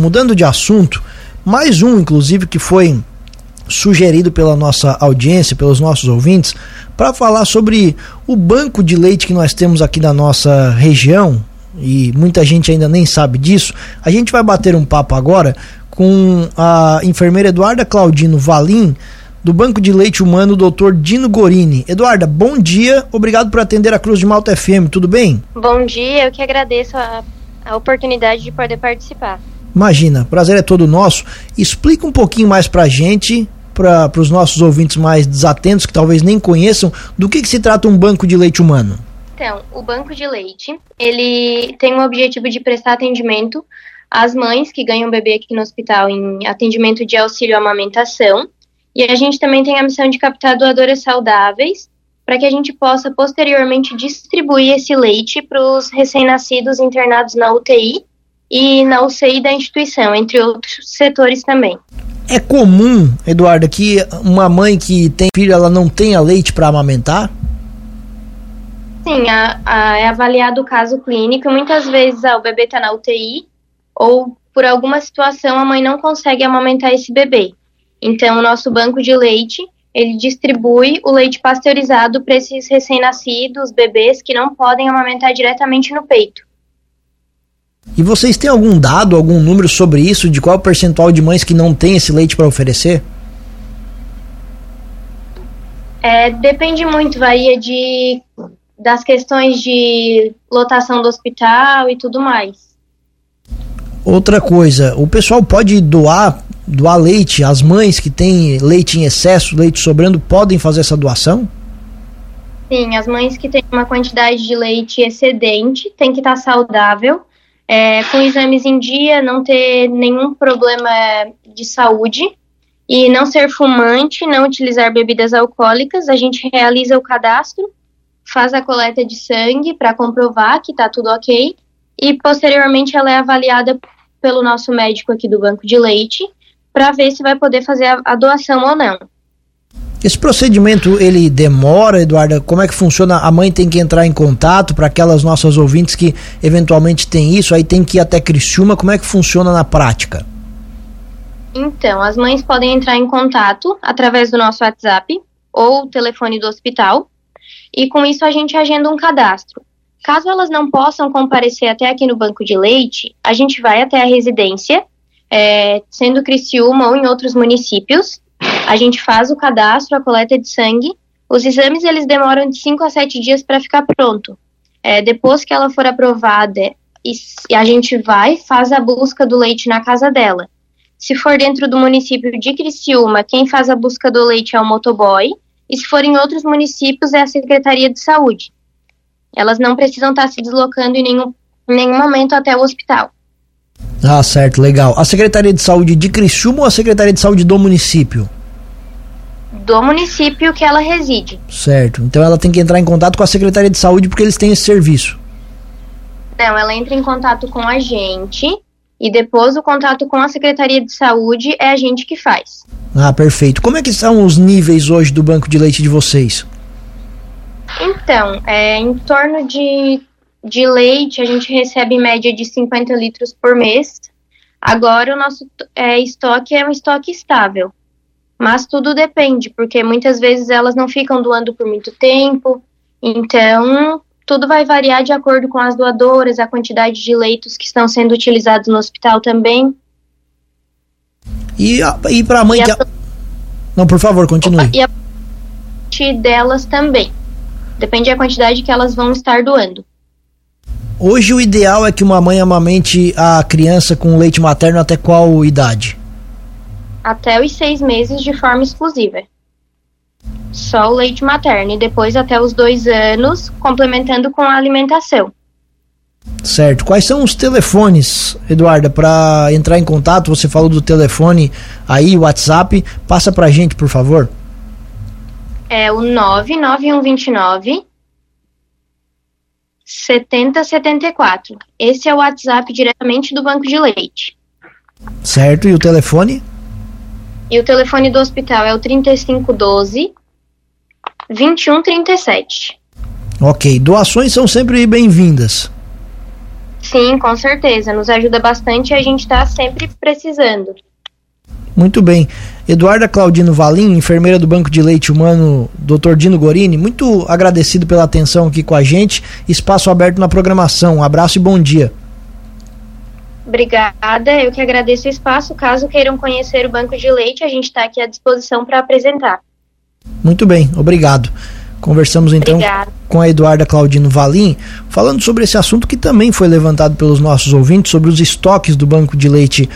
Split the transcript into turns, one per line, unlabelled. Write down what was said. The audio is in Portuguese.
mudando de assunto, mais um, inclusive, que foi sugerido pela nossa audiência, pelos nossos ouvintes, para falar sobre o banco de leite que nós temos aqui na nossa região, e muita gente ainda nem sabe disso. A gente vai bater um papo agora com a enfermeira Eduarda Claudino Valim, do Banco de Leite Humano, Dr. Dino Gorini. Eduarda, bom dia, obrigado por atender a Cruz de Malta FM, tudo bem?
Bom dia, eu que agradeço a, a oportunidade de poder participar.
Imagina, prazer é todo nosso. Explica um pouquinho mais pra gente, para os nossos ouvintes mais desatentos, que talvez nem conheçam, do que, que se trata um banco de leite humano.
Então, o banco de leite, ele tem o objetivo de prestar atendimento às mães que ganham bebê aqui no hospital em atendimento de auxílio à amamentação. E a gente também tem a missão de captar doadoras saudáveis para que a gente possa posteriormente distribuir esse leite para os recém-nascidos internados na UTI e na UCI da instituição, entre outros setores também.
É comum, Eduardo, que uma mãe que tem filho ela não tenha leite para amamentar?
Sim, a, a, é avaliado o caso clínico. Muitas vezes ah, o bebê está na UTI ou por alguma situação a mãe não consegue amamentar esse bebê. Então, o nosso banco de leite ele distribui o leite pasteurizado para esses recém-nascidos, bebês que não podem amamentar diretamente no peito.
E vocês têm algum dado, algum número sobre isso, de qual é o percentual de mães que não tem esse leite para oferecer?
É, depende muito, varia de das questões de lotação do hospital e tudo mais.
Outra coisa, o pessoal pode doar doar leite, as mães que têm leite em excesso, leite sobrando, podem fazer essa doação?
Sim, as mães que têm uma quantidade de leite excedente têm que estar saudável, é, com exames em dia, não ter nenhum problema de saúde e não ser fumante, não utilizar bebidas alcoólicas. A gente realiza o cadastro faz a coleta de sangue para comprovar que está tudo ok e posteriormente ela é avaliada pelo nosso médico aqui do banco de leite para ver se vai poder fazer a, a, doação ou não.
Esse procedimento ele demora, Eduarda? Como é que funciona? A mãe tem que entrar em contato para aquelas nossas ouvintes que eventualmente têm isso, aí tem que ir até Criciúma. Como é que funciona na prática?
Então, as mães podem entrar em contato através do nosso WhatsApp ou telefone do hospital e com isso a gente agenda um cadastro. Caso elas não possam comparecer até aqui no banco de leite, a gente vai até a residência, é, sendo Criciúma ou em outros municípios. A gente faz o cadastro, a coleta de sangue. Os exames eles demoram de 5 a 7 dias para ficar pronto. É, depois que ela for aprovada, e a gente vai, faz a busca do leite na casa dela. Se for dentro do município de Criciúma, quem faz a busca do leite é o motoboy e se for em outros municípios é a Secretaria de Saúde. Elas não precisam estar se deslocando em nenhum, em nenhum momento até o hospital.
Ah, certo, legal. A Secretaria de Saúde de Criciúma ou a Secretaria de Saúde do município?
Do município que ela reside.
Certo. Então ela tem que entrar em contato com a Secretaria de Saúde porque eles têm esse serviço.
Não, ela entra em contato com a gente e depois o contato com a Secretaria de Saúde é a gente que faz.
Ah, perfeito. Como é que são os níveis hoje do banco de leite de vocês?
Então, é, em torno de, de leite, a gente recebe em média de 50 litros por mês. Agora, o nosso é, estoque é um estoque estável. Mas tudo depende, porque muitas vezes elas não ficam doando por muito tempo. Então, tudo vai variar de acordo com as doadoras, a quantidade de leitos que estão sendo utilizados no hospital também.
E, e para a mãe que. A... Não, por favor, continue.
E a delas também. Depende da quantidade que elas vão estar doando.
Hoje o ideal é que uma mãe amamente a criança com leite materno até qual idade?
Até os seis meses de forma exclusiva só o leite materno e depois até os dois anos, complementando com a alimentação.
Certo. Quais são os telefones, Eduarda, para entrar em contato? Você falou do telefone aí, WhatsApp. Passa pra gente, por favor.
É o 99129 7074. Esse é o WhatsApp diretamente do banco de leite.
Certo. E o telefone?
E o telefone do hospital é o 3512 2137.
Ok, doações são sempre bem-vindas.
Sim, com certeza. Nos ajuda bastante e a gente está sempre precisando.
Muito bem. Eduarda Claudino Valim, enfermeira do Banco de Leite Humano, Dr. Dino Gorini, muito agradecido pela atenção aqui com a gente. Espaço aberto na programação. Um abraço e bom dia.
Obrigada, eu que agradeço o espaço. Caso queiram conhecer o Banco de Leite, a gente está aqui à disposição para apresentar.
Muito bem, obrigado. Conversamos então Obrigada. com a Eduarda Claudino Valim, falando sobre esse assunto que também foi levantado pelos nossos ouvintes, sobre os estoques do Banco de Leite